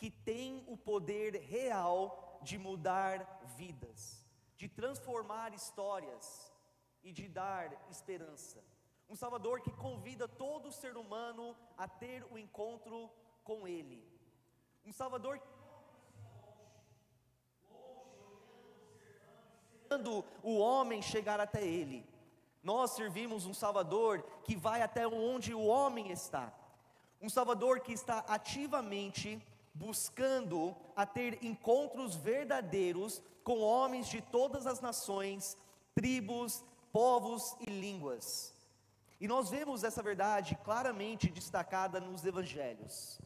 que tem o poder real de mudar vidas, de transformar histórias e de dar esperança. Um Salvador que convida todo ser humano a ter o encontro com Ele. Um Salvador que esperando o homem chegar até Ele. Nós servimos um Salvador que vai até onde o homem está. Um Salvador que está ativamente buscando a ter encontros verdadeiros com homens de todas as nações, tribos, povos e línguas. E nós vemos essa verdade claramente destacada nos evangelhos.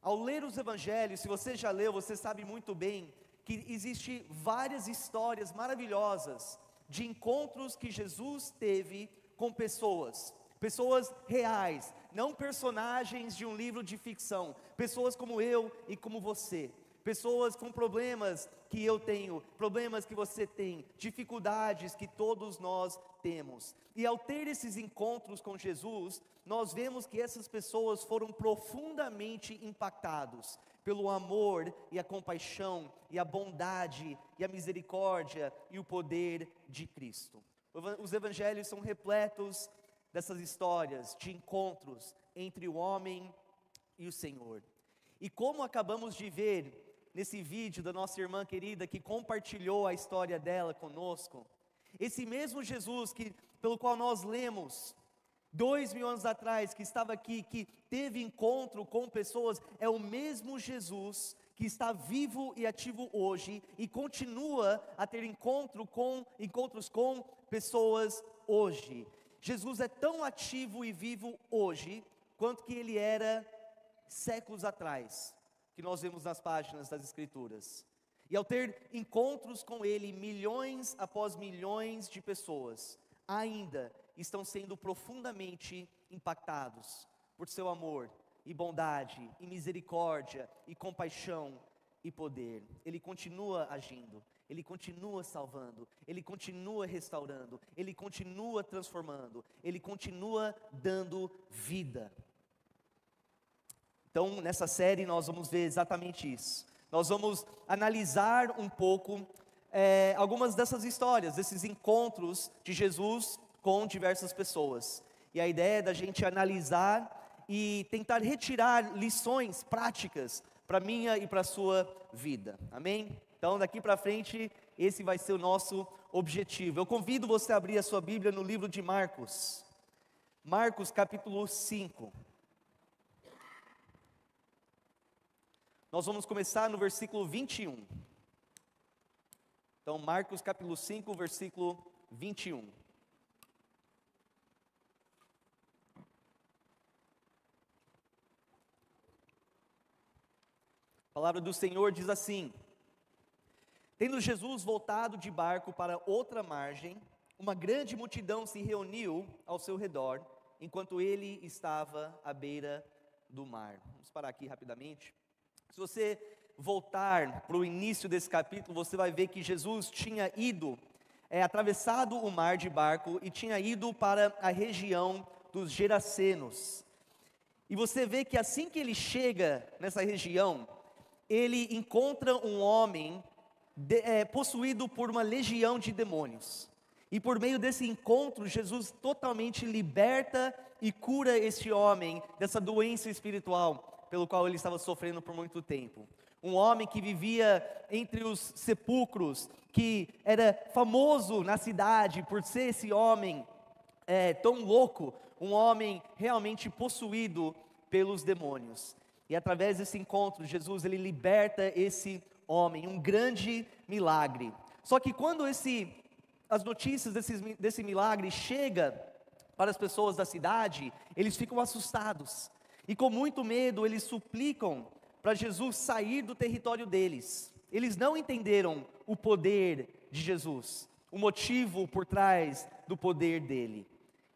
Ao ler os evangelhos, se você já leu, você sabe muito bem que existe várias histórias maravilhosas de encontros que Jesus teve com pessoas, pessoas reais, não personagens de um livro de ficção, pessoas como eu e como você, pessoas com problemas que eu tenho, problemas que você tem, dificuldades que todos nós temos. E ao ter esses encontros com Jesus, nós vemos que essas pessoas foram profundamente impactados pelo amor e a compaixão e a bondade e a misericórdia e o poder de Cristo. Os evangelhos são repletos dessas histórias de encontros entre o homem e o Senhor. E como acabamos de ver nesse vídeo da nossa irmã querida que compartilhou a história dela conosco, esse mesmo Jesus que pelo qual nós lemos dois mil anos atrás, que estava aqui, que teve encontro com pessoas, é o mesmo Jesus que está vivo e ativo hoje e continua a ter encontro com, encontros com pessoas hoje. Jesus é tão ativo e vivo hoje quanto que ele era séculos atrás, que nós vemos nas páginas das Escrituras. E ao ter encontros com ele, milhões após milhões de pessoas ainda estão sendo profundamente impactados por seu amor e bondade e misericórdia e compaixão e poder. Ele continua agindo, ele continua salvando, ele continua restaurando, ele continua transformando, ele continua dando vida. Então, nessa série, nós vamos ver exatamente isso. Nós vamos analisar um pouco é, algumas dessas histórias, desses encontros de Jesus com diversas pessoas. E a ideia é da gente analisar e tentar retirar lições práticas para minha e para a sua vida. Amém? Então, daqui para frente, esse vai ser o nosso objetivo. Eu convido você a abrir a sua Bíblia no livro de Marcos. Marcos capítulo 5. Nós vamos começar no versículo 21. Então, Marcos capítulo 5, versículo 21. A palavra do Senhor diz assim: Tendo Jesus voltado de barco para outra margem, uma grande multidão se reuniu ao seu redor, enquanto ele estava à beira do mar. Vamos parar aqui rapidamente. Se você voltar para o início desse capítulo, você vai ver que Jesus tinha ido, é, atravessado o mar de barco e tinha ido para a região dos Gerasenos. E você vê que assim que ele chega nessa região, ele encontra um homem de, é, possuído por uma legião de demônios. E por meio desse encontro, Jesus totalmente liberta e cura este homem dessa doença espiritual pelo qual ele estava sofrendo por muito tempo. Um homem que vivia entre os sepulcros, que era famoso na cidade por ser esse homem é, tão louco, um homem realmente possuído pelos demônios. E através desse encontro, Jesus ele liberta esse homem, um grande milagre. Só que quando esse, as notícias desse, desse milagre chega para as pessoas da cidade, eles ficam assustados. E com muito medo, eles suplicam para Jesus sair do território deles. Eles não entenderam o poder de Jesus, o motivo por trás do poder dele.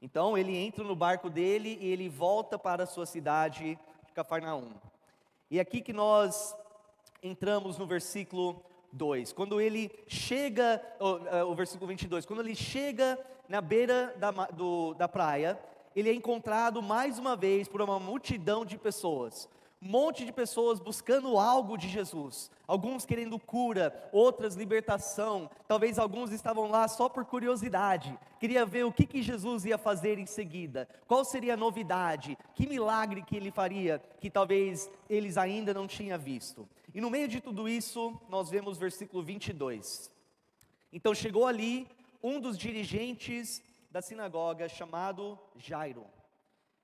Então ele entra no barco dele e ele volta para a sua cidade Cafarnaum. E é aqui que nós entramos no versículo 2. Quando ele chega, o, é, o versículo 22, quando ele chega na beira da, do, da praia, ele é encontrado mais uma vez por uma multidão de pessoas. Um monte de pessoas buscando algo de Jesus, alguns querendo cura, outras libertação, talvez alguns estavam lá só por curiosidade, queria ver o que, que Jesus ia fazer em seguida, qual seria a novidade, que milagre que ele faria, que talvez eles ainda não tinham visto. E no meio de tudo isso, nós vemos versículo 22. Então chegou ali um dos dirigentes da sinagoga, chamado Jairo.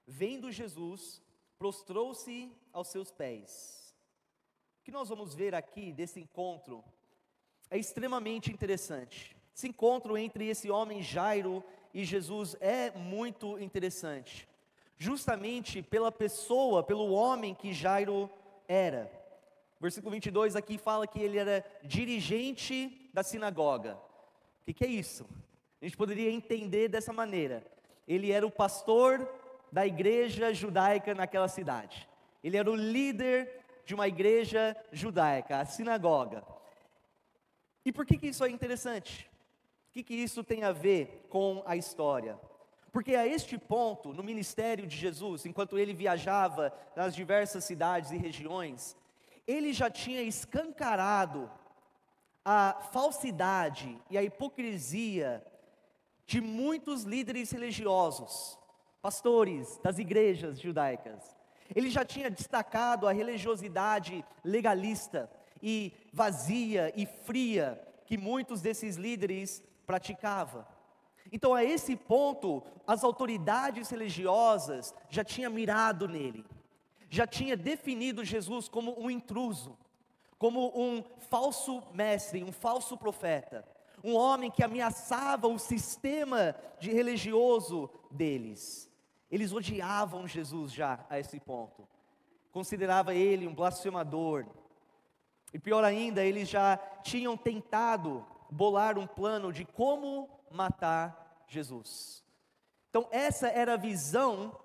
Vendo Jesus, prostrou-se aos seus pés. O que nós vamos ver aqui desse encontro é extremamente interessante. Esse encontro entre esse homem Jairo e Jesus é muito interessante, justamente pela pessoa, pelo homem que Jairo era. Versículo 22 aqui fala que ele era dirigente da sinagoga. O que, que é isso? A gente poderia entender dessa maneira. Ele era o pastor da igreja judaica naquela cidade. Ele era o líder de uma igreja judaica, a sinagoga. E por que, que isso é interessante? O que, que isso tem a ver com a história? Porque a este ponto, no ministério de Jesus, enquanto ele viajava nas diversas cidades e regiões, ele já tinha escancarado a falsidade e a hipocrisia de muitos líderes religiosos, pastores das igrejas judaicas. Ele já tinha destacado a religiosidade legalista e vazia e fria que muitos desses líderes praticavam. Então, a esse ponto, as autoridades religiosas já tinham mirado nele já tinha definido Jesus como um intruso, como um falso mestre, um falso profeta, um homem que ameaçava o sistema de religioso deles. Eles odiavam Jesus já a esse ponto. Considerava ele um blasfemador. E pior ainda, eles já tinham tentado bolar um plano de como matar Jesus. Então, essa era a visão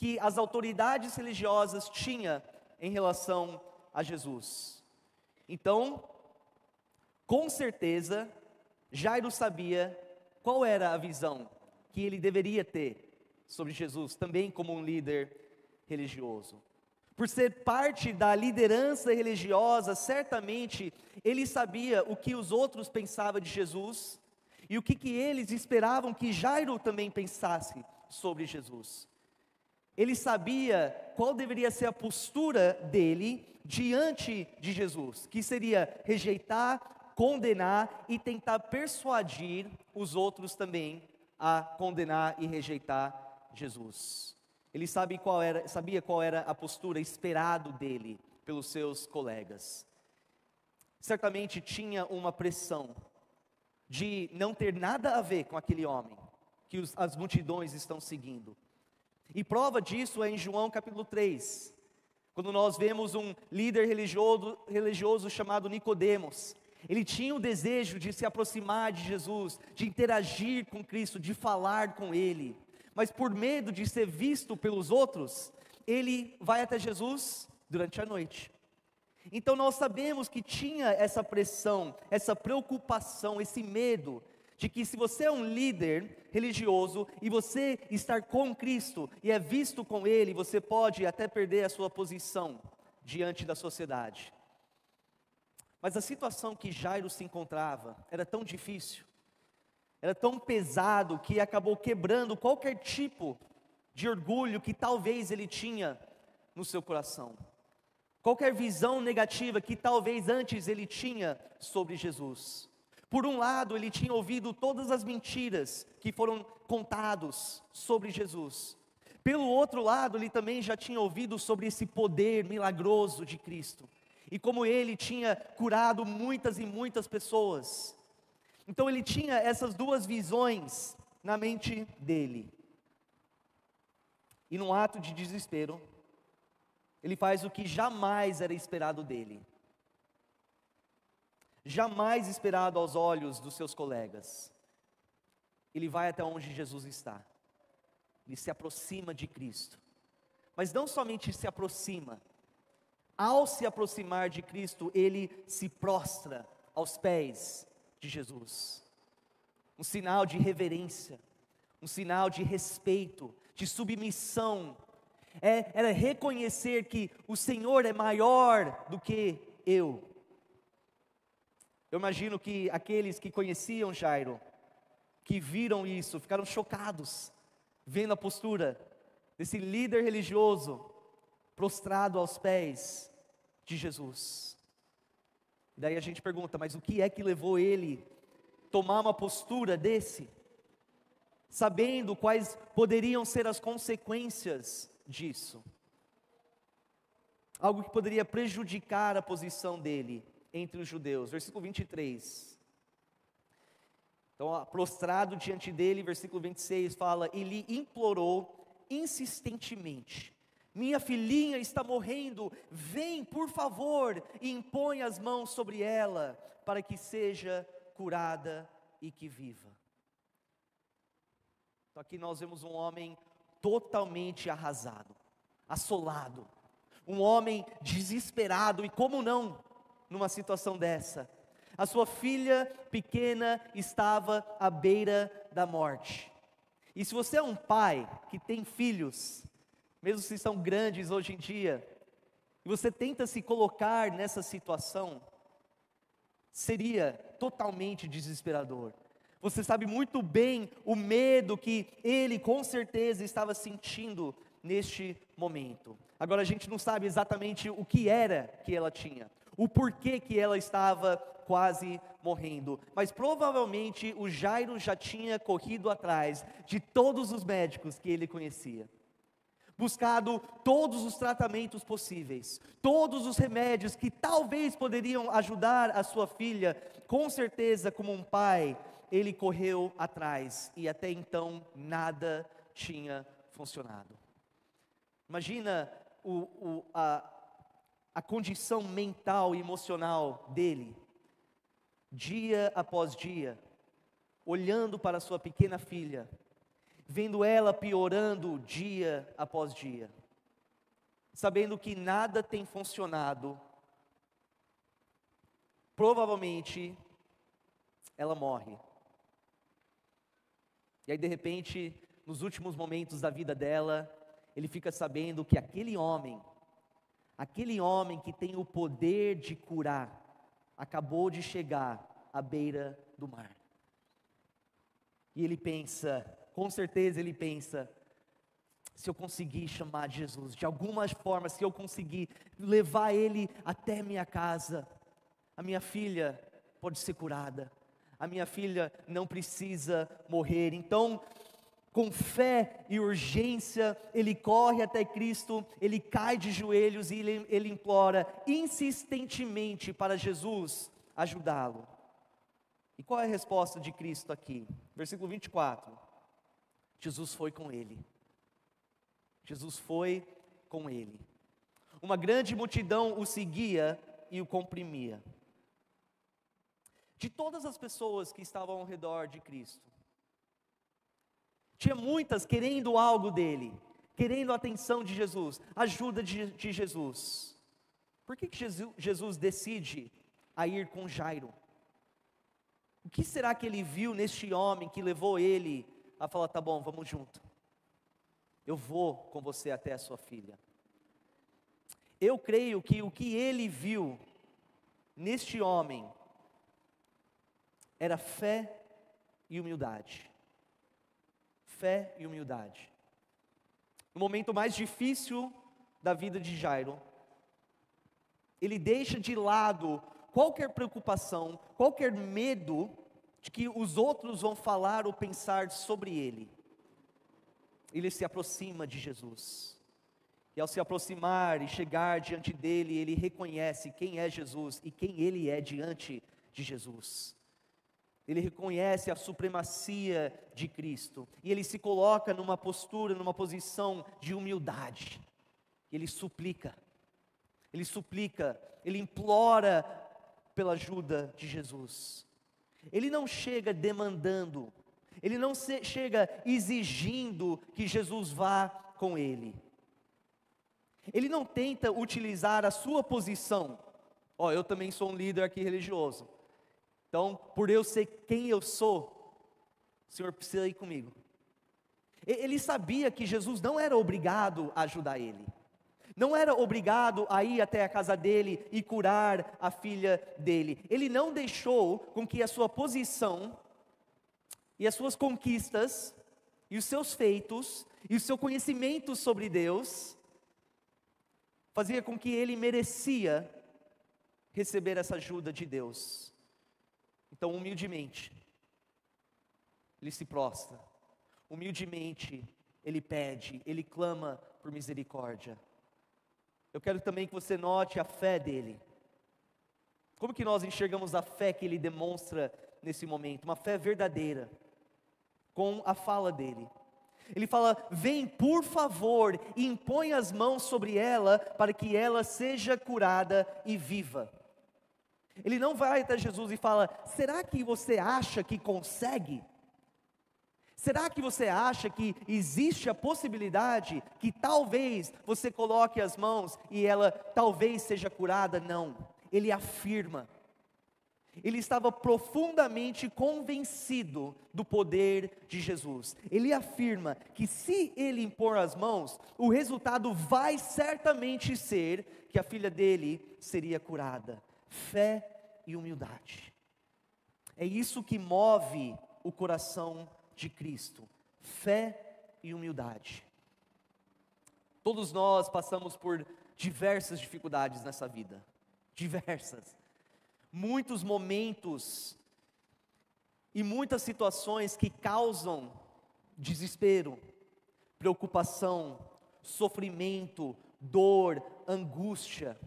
que as autoridades religiosas tinham em relação a Jesus. Então, com certeza, Jairo sabia qual era a visão que ele deveria ter sobre Jesus, também como um líder religioso. Por ser parte da liderança religiosa, certamente ele sabia o que os outros pensavam de Jesus e o que, que eles esperavam que Jairo também pensasse sobre Jesus. Ele sabia qual deveria ser a postura dele diante de Jesus, que seria rejeitar, condenar e tentar persuadir os outros também a condenar e rejeitar Jesus. Ele sabe qual era, sabia qual era a postura esperado dele pelos seus colegas. Certamente tinha uma pressão de não ter nada a ver com aquele homem que os, as multidões estão seguindo. E prova disso é em João capítulo 3, quando nós vemos um líder religioso, religioso chamado Nicodemos. Ele tinha o desejo de se aproximar de Jesus, de interagir com Cristo, de falar com Ele, mas por medo de ser visto pelos outros, ele vai até Jesus durante a noite. Então nós sabemos que tinha essa pressão, essa preocupação, esse medo de que se você é um líder religioso e você estar com Cristo e é visto com Ele, você pode até perder a sua posição diante da sociedade. Mas a situação que Jairo se encontrava era tão difícil, era tão pesado que acabou quebrando qualquer tipo de orgulho que talvez ele tinha no seu coração. Qualquer visão negativa que talvez antes ele tinha sobre Jesus. Por um lado, ele tinha ouvido todas as mentiras que foram contados sobre Jesus. Pelo outro lado, ele também já tinha ouvido sobre esse poder milagroso de Cristo e como ele tinha curado muitas e muitas pessoas. Então ele tinha essas duas visões na mente dele. E num ato de desespero, ele faz o que jamais era esperado dele jamais esperado aos olhos dos seus colegas. Ele vai até onde Jesus está, ele se aproxima de Cristo, mas não somente se aproxima, ao se aproximar de Cristo, ele se prostra aos pés de Jesus, um sinal de reverência, um sinal de respeito, de submissão. é, era reconhecer que o Senhor é maior do que eu. Eu imagino que aqueles que conheciam Jairo, que viram isso, ficaram chocados, vendo a postura desse líder religioso prostrado aos pés de Jesus. Daí a gente pergunta, mas o que é que levou ele tomar uma postura desse? Sabendo quais poderiam ser as consequências disso. Algo que poderia prejudicar a posição dele entre os judeus. Versículo 23. Então, prostrado diante dele, versículo 26 fala: E lhe implorou insistentemente: Minha filhinha está morrendo, vem, por favor, e impõe as mãos sobre ela, para que seja curada e que viva. Então, aqui nós vemos um homem totalmente arrasado, assolado, um homem desesperado, e como não, numa situação dessa? A sua filha pequena estava à beira da morte. E se você é um pai que tem filhos, mesmo se são grandes hoje em dia, e você tenta se colocar nessa situação, seria totalmente desesperador. Você sabe muito bem o medo que ele com certeza estava sentindo neste momento. Agora a gente não sabe exatamente o que era que ela tinha, o porquê que ela estava quase morrendo, mas provavelmente o Jairo já tinha corrido atrás de todos os médicos que ele conhecia buscado todos os tratamentos possíveis, todos os remédios que talvez poderiam ajudar a sua filha, com certeza, como um pai, ele correu atrás e até então nada tinha funcionado. Imagina o, o, a, a condição mental e emocional dele, dia após dia, olhando para sua pequena filha, vendo ela piorando dia após dia, sabendo que nada tem funcionado, provavelmente ela morre. E aí, de repente, nos últimos momentos da vida dela, ele fica sabendo que aquele homem, aquele homem que tem o poder de curar, acabou de chegar à beira do mar. E ele pensa: com certeza ele pensa: se eu conseguir chamar Jesus, de alguma forma, se eu conseguir levar ele até minha casa, a minha filha pode ser curada, a minha filha não precisa morrer. Então, com fé e urgência, ele corre até Cristo, ele cai de joelhos e ele, ele implora insistentemente para Jesus ajudá-lo. E qual é a resposta de Cristo aqui? Versículo 24. Jesus foi com ele. Jesus foi com ele. Uma grande multidão o seguia e o comprimia. De todas as pessoas que estavam ao redor de Cristo, tinha muitas querendo algo dele, querendo a atenção de Jesus, ajuda de, de Jesus. Por que, que Jesus, Jesus decide a ir com Jairo? O que será que ele viu neste homem que levou ele ela fala: tá bom, vamos junto. Eu vou com você até a sua filha. Eu creio que o que ele viu neste homem era fé e humildade. Fé e humildade. No momento mais difícil da vida de Jairo, ele deixa de lado qualquer preocupação, qualquer medo de que os outros vão falar ou pensar sobre ele. Ele se aproxima de Jesus. E ao se aproximar e chegar diante dele, ele reconhece quem é Jesus e quem ele é diante de Jesus. Ele reconhece a supremacia de Cristo e ele se coloca numa postura, numa posição de humildade. Ele suplica, ele suplica, ele implora pela ajuda de Jesus. Ele não chega demandando, ele não chega exigindo que Jesus vá com ele. Ele não tenta utilizar a sua posição. Ó, oh, eu também sou um líder aqui religioso. Então, por eu ser quem eu sou, o Senhor precisa ir comigo. Ele sabia que Jesus não era obrigado a ajudar ele. Não era obrigado a ir até a casa dele e curar a filha dele. Ele não deixou com que a sua posição e as suas conquistas e os seus feitos e o seu conhecimento sobre Deus fazia com que ele merecia receber essa ajuda de Deus. Então, humildemente, ele se prostra, humildemente, ele pede, ele clama por misericórdia. Eu quero também que você note a fé dele. Como que nós enxergamos a fé que ele demonstra nesse momento? Uma fé verdadeira, com a fala dele. Ele fala: Vem, por favor, e impõe as mãos sobre ela, para que ela seja curada e viva. Ele não vai até Jesus e fala: Será que você acha que consegue? Será que você acha que existe a possibilidade que talvez você coloque as mãos e ela talvez seja curada? Não. Ele afirma. Ele estava profundamente convencido do poder de Jesus. Ele afirma que se ele impor as mãos, o resultado vai certamente ser que a filha dele seria curada. Fé e humildade. É isso que move o coração de Cristo, fé e humildade. Todos nós passamos por diversas dificuldades nessa vida, diversas. Muitos momentos e muitas situações que causam desespero, preocupação, sofrimento, dor, angústia,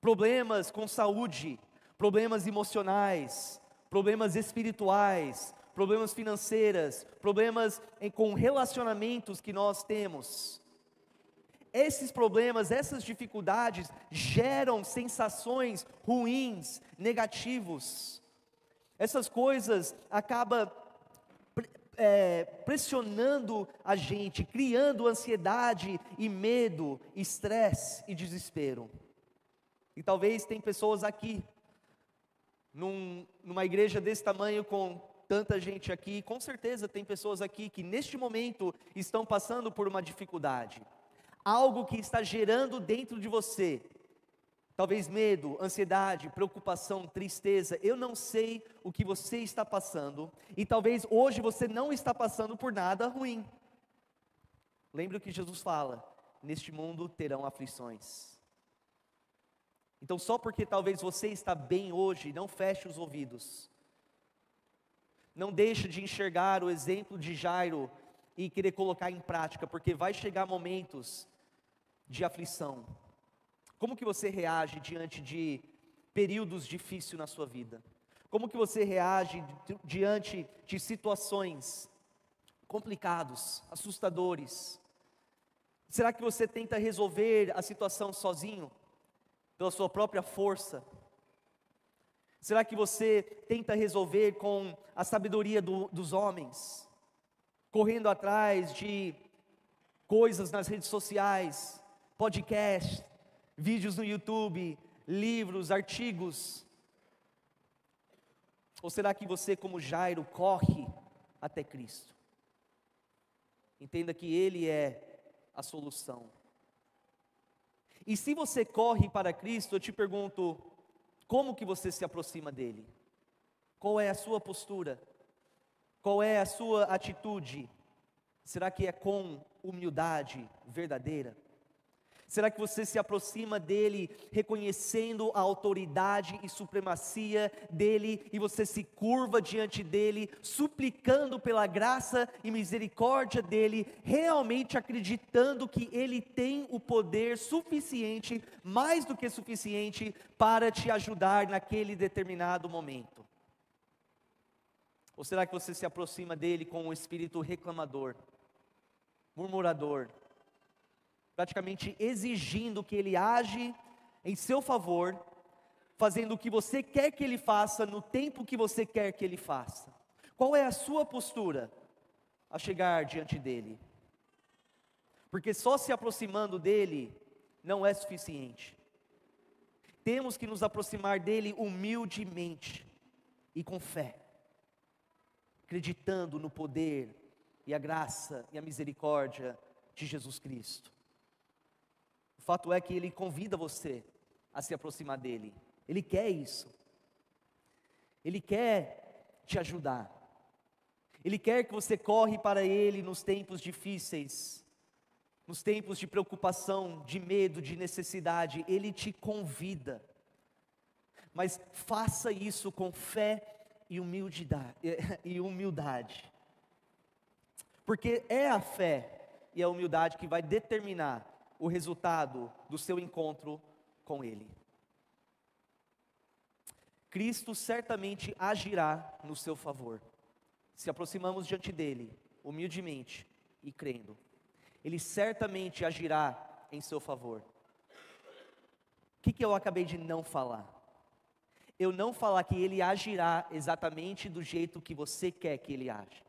problemas com saúde, problemas emocionais, problemas espirituais, problemas financeiras, problemas em, com relacionamentos que nós temos. Esses problemas, essas dificuldades geram sensações ruins, negativos. Essas coisas acabam é, pressionando a gente, criando ansiedade e medo, estresse e desespero. E talvez tem pessoas aqui, num, numa igreja desse tamanho, com tanta gente aqui, com certeza tem pessoas aqui que neste momento estão passando por uma dificuldade, algo que está gerando dentro de você, talvez medo, ansiedade, preocupação, tristeza, eu não sei o que você está passando, e talvez hoje você não está passando por nada ruim. Lembre o que Jesus fala: neste mundo terão aflições. Então, só porque talvez você está bem hoje, não feche os ouvidos não deixe de enxergar o exemplo de Jairo e querer colocar em prática, porque vai chegar momentos de aflição. Como que você reage diante de períodos difíceis na sua vida? Como que você reage diante de situações complicados, assustadores? Será que você tenta resolver a situação sozinho, pela sua própria força? Será que você tenta resolver com a sabedoria do, dos homens, correndo atrás de coisas nas redes sociais, podcast, vídeos no YouTube, livros, artigos? Ou será que você, como Jairo, corre até Cristo? Entenda que Ele é a solução. E se você corre para Cristo, eu te pergunto, como que você se aproxima dele? Qual é a sua postura? Qual é a sua atitude? Será que é com humildade verdadeira? Será que você se aproxima dele reconhecendo a autoridade e supremacia dele e você se curva diante dele, suplicando pela graça e misericórdia dele, realmente acreditando que ele tem o poder suficiente, mais do que suficiente, para te ajudar naquele determinado momento? Ou será que você se aproxima dele com um espírito reclamador, murmurador, praticamente exigindo que ele age em seu favor, fazendo o que você quer que ele faça no tempo que você quer que ele faça. Qual é a sua postura a chegar diante dele? Porque só se aproximando dele não é suficiente. Temos que nos aproximar dele humildemente e com fé, acreditando no poder e a graça e a misericórdia de Jesus Cristo. Fato é que Ele convida você a se aproximar dEle, Ele quer isso, Ele quer te ajudar, Ele quer que você corre para Ele nos tempos difíceis, nos tempos de preocupação, de medo, de necessidade, Ele te convida, mas faça isso com fé e humildade, e humildade. Porque é a fé e a humildade que vai determinar o resultado do seu encontro com Ele. Cristo certamente agirá no seu favor. Se aproximamos diante dele, humildemente e crendo, ele certamente agirá em seu favor. O que, que eu acabei de não falar? Eu não falar que ele agirá exatamente do jeito que você quer que ele age.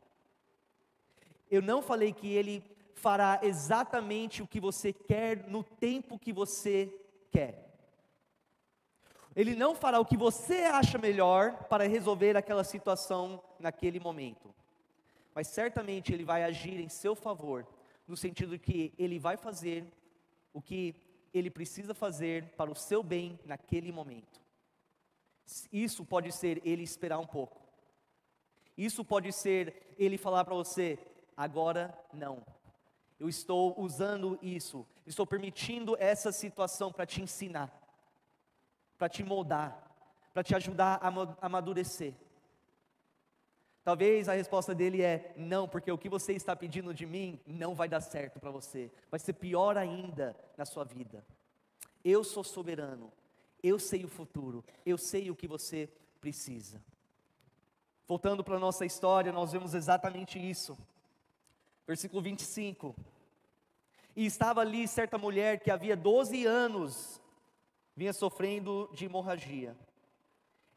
Eu não falei que ele fará exatamente o que você quer no tempo que você quer. Ele não fará o que você acha melhor para resolver aquela situação naquele momento. Mas certamente ele vai agir em seu favor, no sentido que ele vai fazer o que ele precisa fazer para o seu bem naquele momento. Isso pode ser ele esperar um pouco. Isso pode ser ele falar para você: agora não. Eu estou usando isso, estou permitindo essa situação para te ensinar, para te moldar, para te ajudar a amadurecer. Talvez a resposta dele é não, porque o que você está pedindo de mim não vai dar certo para você, vai ser pior ainda na sua vida. Eu sou soberano, eu sei o futuro, eu sei o que você precisa. Voltando para a nossa história, nós vemos exatamente isso. Versículo 25. E estava ali certa mulher que havia 12 anos vinha sofrendo de hemorragia.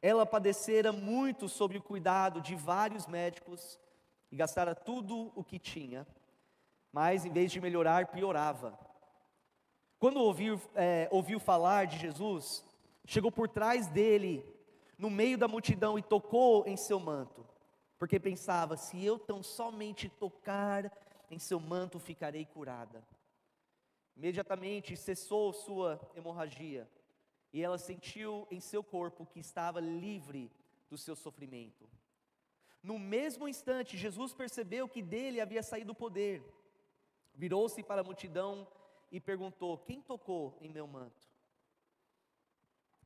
Ela padecera muito sob o cuidado de vários médicos e gastara tudo o que tinha, mas em vez de melhorar, piorava. Quando ouviu, é, ouviu falar de Jesus, chegou por trás dele, no meio da multidão, e tocou em seu manto, porque pensava: se eu tão somente tocar em seu manto, ficarei curada. Imediatamente cessou sua hemorragia e ela sentiu em seu corpo que estava livre do seu sofrimento. No mesmo instante, Jesus percebeu que dele havia saído o poder. Virou-se para a multidão e perguntou: Quem tocou em meu manto?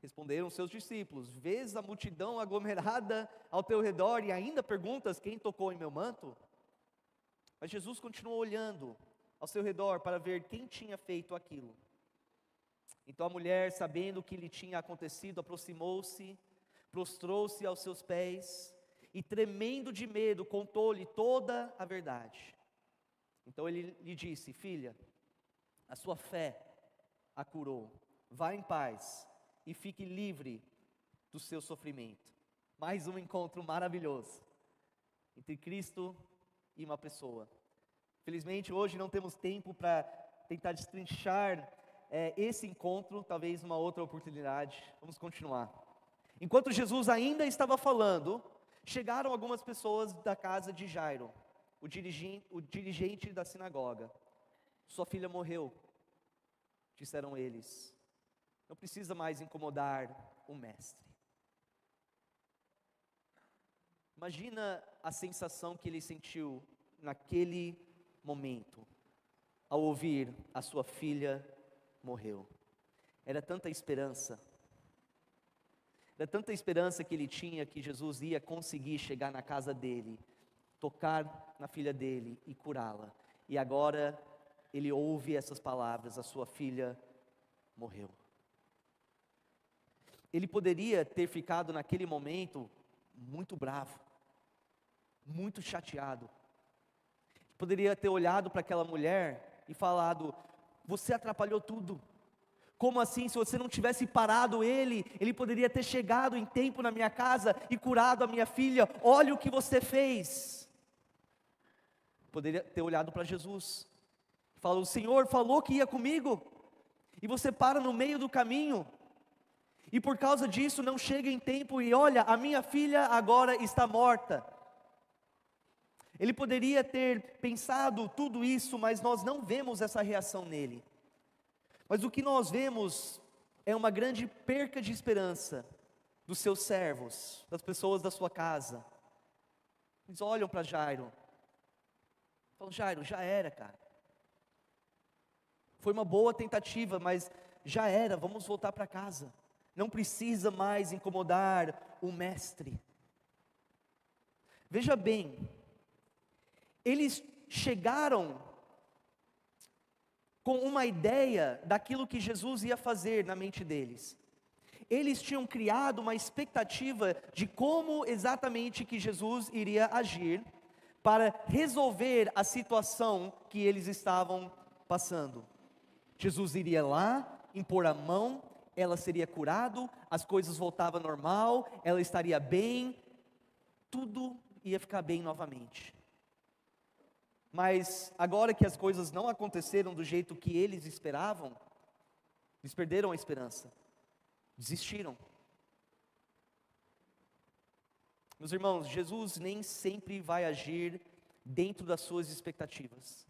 Responderam seus discípulos: Vês a multidão aglomerada ao teu redor e ainda perguntas: Quem tocou em meu manto? Mas Jesus continuou olhando ao seu redor para ver quem tinha feito aquilo. Então a mulher, sabendo o que lhe tinha acontecido, aproximou-se, prostrou-se aos seus pés e, tremendo de medo, contou-lhe toda a verdade. Então ele lhe disse: Filha, a sua fé a curou. Vá em paz e fique livre do seu sofrimento. Mais um encontro maravilhoso entre Cristo e uma pessoa. Felizmente, hoje não temos tempo para tentar destrinchar é, esse encontro, talvez uma outra oportunidade. Vamos continuar. Enquanto Jesus ainda estava falando, chegaram algumas pessoas da casa de Jairo, o o dirigente da sinagoga. Sua filha morreu, disseram eles. Não precisa mais incomodar o mestre. Imagina a sensação que ele sentiu naquele momento, ao ouvir a sua filha morreu. Era tanta esperança, era tanta esperança que ele tinha que Jesus ia conseguir chegar na casa dele, tocar na filha dele e curá-la. E agora ele ouve essas palavras: a sua filha morreu. Ele poderia ter ficado naquele momento muito bravo, muito chateado, poderia ter olhado para aquela mulher e falado: Você atrapalhou tudo. Como assim? Se você não tivesse parado ele, ele poderia ter chegado em tempo na minha casa e curado a minha filha. Olha o que você fez. Poderia ter olhado para Jesus. Falou: O Senhor falou que ia comigo. E você para no meio do caminho. E por causa disso não chega em tempo e olha, a minha filha agora está morta. Ele poderia ter pensado tudo isso, mas nós não vemos essa reação nele. Mas o que nós vemos é uma grande perca de esperança dos seus servos, das pessoas da sua casa. Eles olham para Jairo. Falam, Jairo, já era, cara. Foi uma boa tentativa, mas já era, vamos voltar para casa. Não precisa mais incomodar o mestre. Veja bem, eles chegaram com uma ideia daquilo que Jesus ia fazer na mente deles. Eles tinham criado uma expectativa de como exatamente que Jesus iria agir para resolver a situação que eles estavam passando. Jesus iria lá, impor a mão, ela seria curado, as coisas voltavam normal, ela estaria bem, tudo ia ficar bem novamente. Mas agora que as coisas não aconteceram do jeito que eles esperavam, eles perderam a esperança, desistiram. Meus irmãos, Jesus nem sempre vai agir dentro das suas expectativas,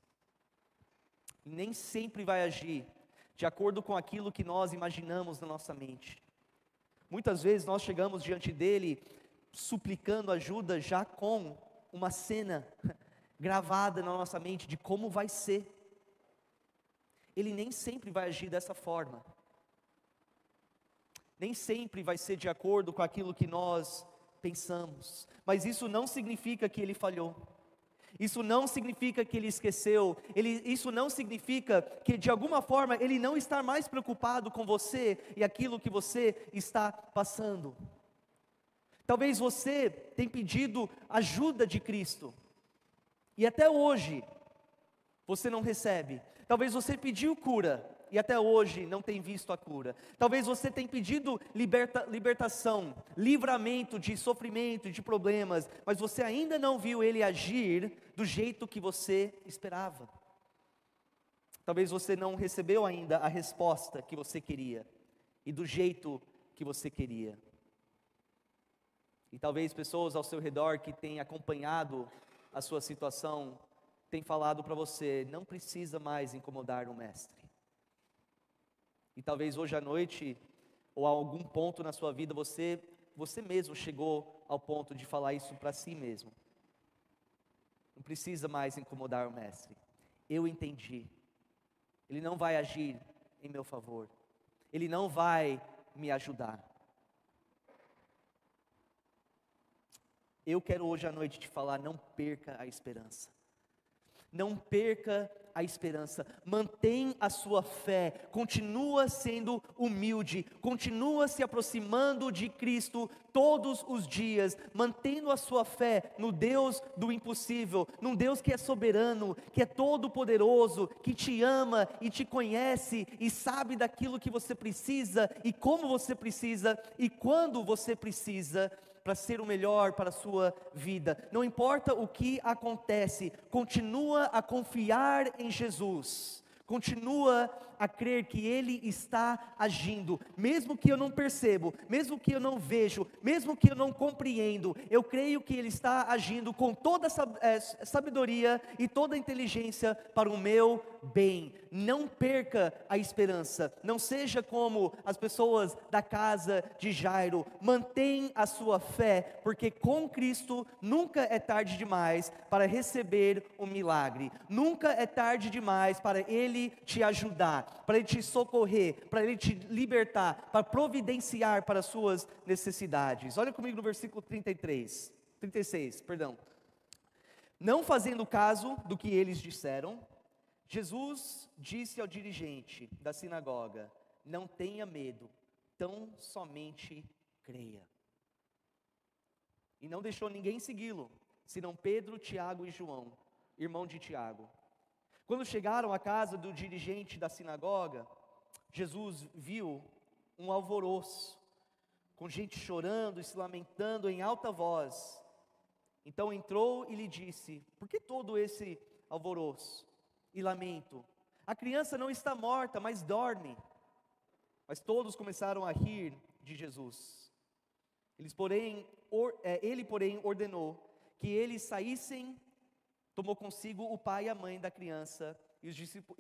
nem sempre vai agir de acordo com aquilo que nós imaginamos na nossa mente. Muitas vezes nós chegamos diante dele suplicando ajuda já com uma cena gravada na nossa mente de como vai ser. Ele nem sempre vai agir dessa forma. Nem sempre vai ser de acordo com aquilo que nós pensamos. Mas isso não significa que ele falhou. Isso não significa que ele esqueceu, ele, isso não significa que de alguma forma ele não está mais preocupado com você e aquilo que você está passando. Talvez você tenha pedido ajuda de Cristo, e até hoje você não recebe. Talvez você pediu cura e até hoje não tem visto a cura. Talvez você tenha pedido liberta, libertação, livramento de sofrimento, de problemas, mas você ainda não viu ele agir do jeito que você esperava. Talvez você não recebeu ainda a resposta que você queria e do jeito que você queria. E talvez pessoas ao seu redor que têm acompanhado a sua situação tem falado para você, não precisa mais incomodar o mestre. E talvez hoje à noite, ou a algum ponto na sua vida, você, você mesmo chegou ao ponto de falar isso para si mesmo. Não precisa mais incomodar o mestre. Eu entendi. Ele não vai agir em meu favor. Ele não vai me ajudar. Eu quero hoje à noite te falar: não perca a esperança. Não perca a esperança, mantém a sua fé, continua sendo humilde, continua se aproximando de Cristo todos os dias, mantendo a sua fé no Deus do impossível, num Deus que é soberano, que é todo-poderoso, que te ama e te conhece e sabe daquilo que você precisa e como você precisa e quando você precisa para ser o melhor para a sua vida. Não importa o que acontece, continua a confiar em Jesus. Continua a crer que Ele está agindo, mesmo que eu não percebo, mesmo que eu não vejo, mesmo que eu não compreendo, eu creio que Ele está agindo com toda eh, sabedoria e toda inteligência para o meu bem. Não perca a esperança, não seja como as pessoas da casa de Jairo, mantém a sua fé, porque com Cristo nunca é tarde demais para receber o milagre, nunca é tarde demais para Ele te ajudar para Ele te socorrer, para Ele te libertar, para providenciar para as suas necessidades. Olha comigo no versículo 33, 36, perdão. Não fazendo caso do que eles disseram, Jesus disse ao dirigente da sinagoga: Não tenha medo, tão somente creia. E não deixou ninguém segui-lo, senão Pedro, Tiago e João, irmão de Tiago. Quando chegaram à casa do dirigente da sinagoga, Jesus viu um alvoroço, com gente chorando e se lamentando em alta voz. Então entrou e lhe disse: Por que todo esse alvoroço e lamento? A criança não está morta, mas dorme. Mas todos começaram a rir de Jesus. Eles, porém, or, é, ele, porém, ordenou que eles saíssem tomou consigo o pai e a mãe da criança e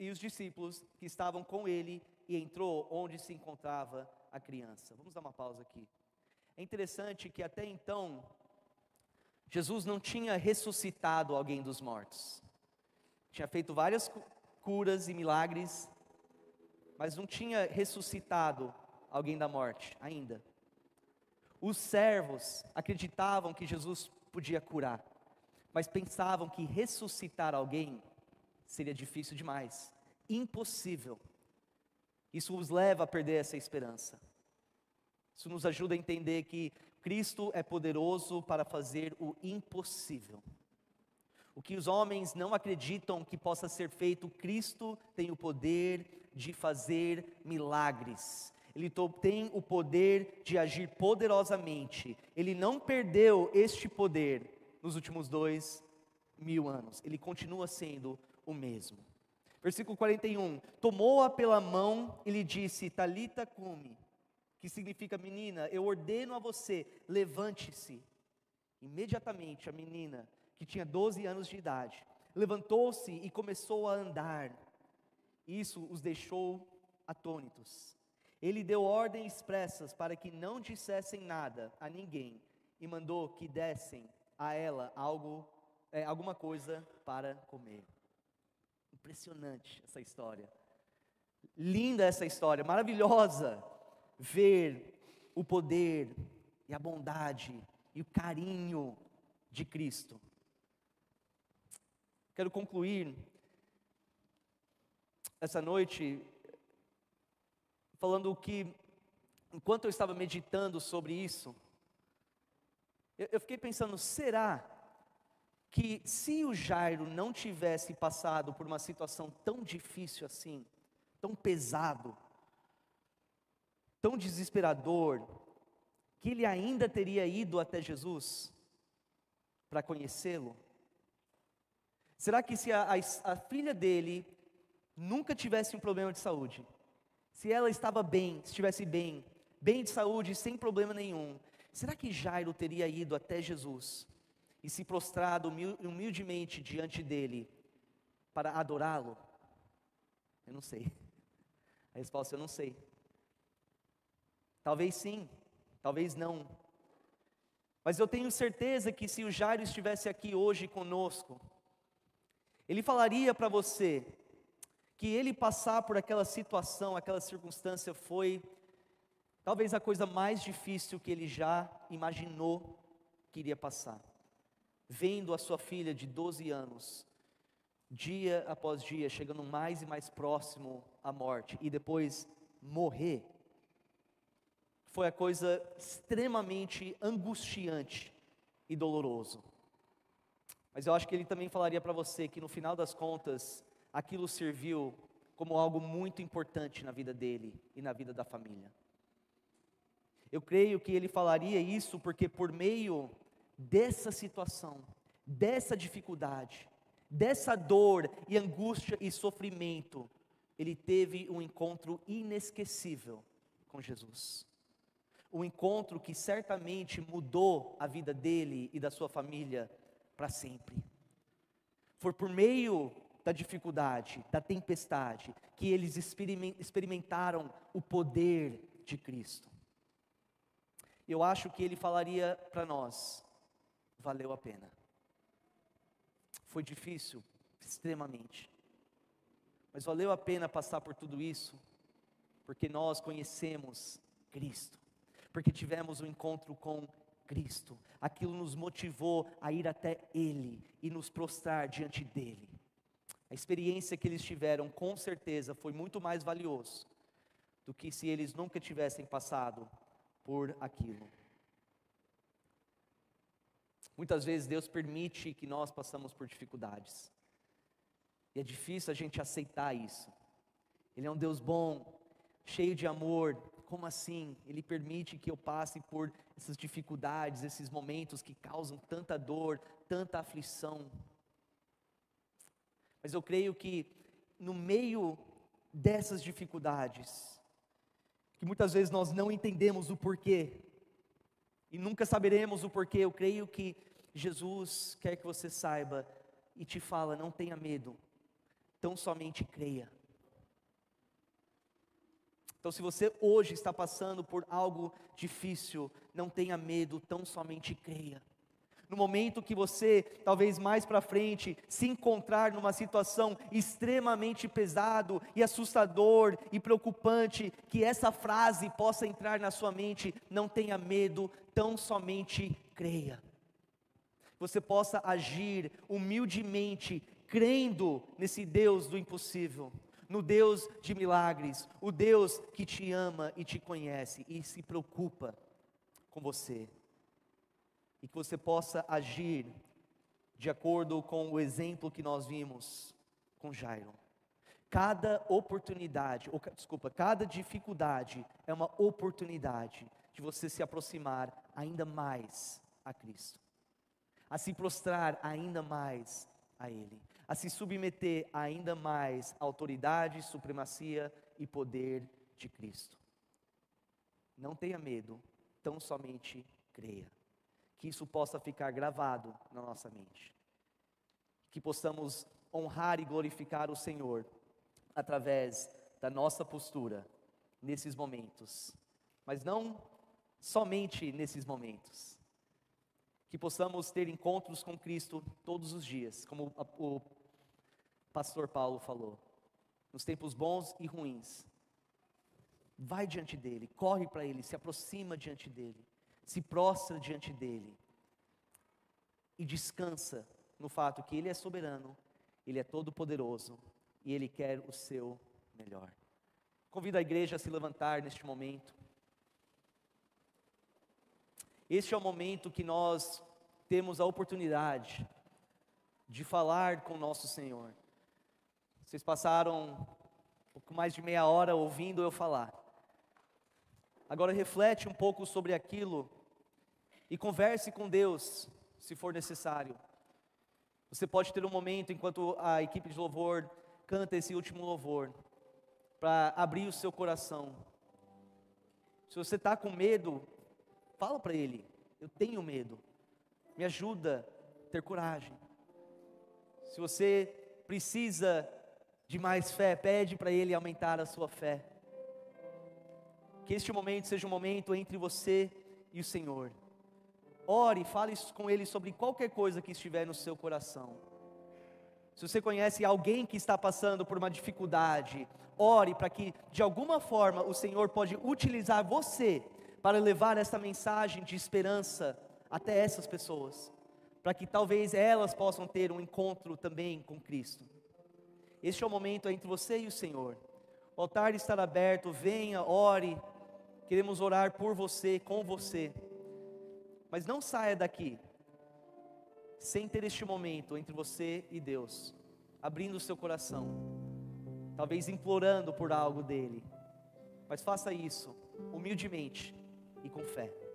os discípulos que estavam com ele e entrou onde se encontrava a criança. Vamos dar uma pausa aqui. É interessante que até então, Jesus não tinha ressuscitado alguém dos mortos. Tinha feito várias curas e milagres, mas não tinha ressuscitado alguém da morte ainda. Os servos acreditavam que Jesus podia curar, mas pensavam que ressuscitar alguém seria difícil demais, impossível. Isso os leva a perder essa esperança. Isso nos ajuda a entender que Cristo é poderoso para fazer o impossível. O que os homens não acreditam que possa ser feito, Cristo tem o poder de fazer milagres. Ele tem o poder de agir poderosamente. Ele não perdeu este poder nos últimos dois mil anos. Ele continua sendo o mesmo. Versículo 41: Tomou-a pela mão e lhe disse: Talita cume, que significa menina, eu ordeno a você, levante-se. Imediatamente a menina, que tinha 12 anos de idade, levantou-se e começou a andar. Isso os deixou atônitos. Ele deu ordens expressas para que não dissessem nada a ninguém e mandou que dessem a ela algo, é, alguma coisa para comer. Impressionante essa história. Linda essa história, maravilhosa ver o poder e a bondade e o carinho de Cristo. Quero concluir essa noite falando que, enquanto eu estava meditando sobre isso, eu, fiquei pensando: será que se o Jairo não tivesse passado por uma situação tão difícil assim, tão pesado, tão desesperador, que ele ainda teria ido até Jesus para conhecê-lo? Será que se a, a, a, filha dele nunca tivesse um problema de saúde, se ela estava bem, estivesse bem, bem de saúde, sem problema nenhum, será que Jairo teria ido até Jesus e se prostrado humildemente diante dele para adorá-lo? Eu não sei. A resposta eu não sei. Talvez sim, talvez não. Mas eu tenho certeza que se o Jairo estivesse aqui hoje conosco, ele falaria para você que ele passar por aquela situação, aquela circunstância foi talvez a coisa mais difícil que ele já imaginou que iria passar. Vendo a sua filha de 12 anos, dia após dia, chegando mais e mais próximo à morte e depois morrer, foi a coisa extremamente angustiante e doloroso. Mas eu acho que ele também falaria para você que no final das contas, aquilo serviu como algo muito importante na vida dele e na vida da família. Eu creio que ele falaria isso porque, por meio dessa situação, dessa dificuldade, dessa dor e angústia e sofrimento, ele teve um encontro inesquecível com Jesus. Um encontro que certamente mudou a vida dele e da sua família para sempre. Foi por meio da dificuldade, da tempestade, que eles experimentaram o poder de Cristo. Eu acho que ele falaria para nós: valeu a pena. Foi difícil, extremamente, mas valeu a pena passar por tudo isso, porque nós conhecemos Cristo, porque tivemos um encontro com Cristo. Aquilo nos motivou a ir até Ele e nos prostrar diante dEle. A experiência que eles tiveram, com certeza, foi muito mais valioso do que se eles nunca tivessem passado por aquilo. Muitas vezes Deus permite que nós passamos por dificuldades. E é difícil a gente aceitar isso. Ele é um Deus bom, cheio de amor, como assim? Ele permite que eu passe por essas dificuldades, esses momentos que causam tanta dor, tanta aflição. Mas eu creio que no meio dessas dificuldades, que muitas vezes nós não entendemos o porquê, e nunca saberemos o porquê, eu creio que Jesus quer que você saiba e te fala: não tenha medo, tão somente creia. Então, se você hoje está passando por algo difícil, não tenha medo, tão somente creia. No momento que você, talvez mais para frente, se encontrar numa situação extremamente pesado e assustador e preocupante, que essa frase possa entrar na sua mente: não tenha medo, tão somente creia. Você possa agir humildemente, crendo nesse Deus do impossível no Deus de milagres, o Deus que te ama e te conhece e se preocupa com você. E que você possa agir de acordo com o exemplo que nós vimos com Jairo. Cada oportunidade, ou, desculpa, cada dificuldade é uma oportunidade de você se aproximar ainda mais a Cristo, a se prostrar ainda mais a Ele a se submeter ainda mais à autoridade, supremacia e poder de Cristo. Não tenha medo, tão somente creia. Que isso possa ficar gravado na nossa mente. Que possamos honrar e glorificar o Senhor através da nossa postura nesses momentos, mas não somente nesses momentos. Que possamos ter encontros com Cristo todos os dias, como o pastor Paulo falou, nos tempos bons e ruins. Vai diante dele, corre para ele, se aproxima diante dele, se prostra diante dele e descansa no fato que ele é soberano, ele é todo poderoso e ele quer o seu melhor. Convido a igreja a se levantar neste momento. Este é o momento que nós temos a oportunidade de falar com nosso Senhor. Vocês passaram pouco mais de meia hora ouvindo eu falar. Agora reflete um pouco sobre aquilo e converse com Deus, se for necessário. Você pode ter um momento enquanto a equipe de louvor canta esse último louvor, para abrir o seu coração. Se você está com medo, fala para Ele: Eu tenho medo, me ajuda a ter coragem. Se você precisa de mais fé, pede para Ele aumentar a sua fé. Que este momento seja um momento entre você e o Senhor. Ore, fale com Ele sobre qualquer coisa que estiver no seu coração. Se você conhece alguém que está passando por uma dificuldade, ore para que de alguma forma o Senhor pode utilizar você para levar esta mensagem de esperança até essas pessoas, para que talvez elas possam ter um encontro também com Cristo. Este é o momento entre você e o Senhor. O altar está aberto, venha, ore. Queremos orar por você, com você. Mas não saia daqui sem ter este momento entre você e Deus, abrindo o seu coração, talvez implorando por algo dele. Mas faça isso humildemente e com fé.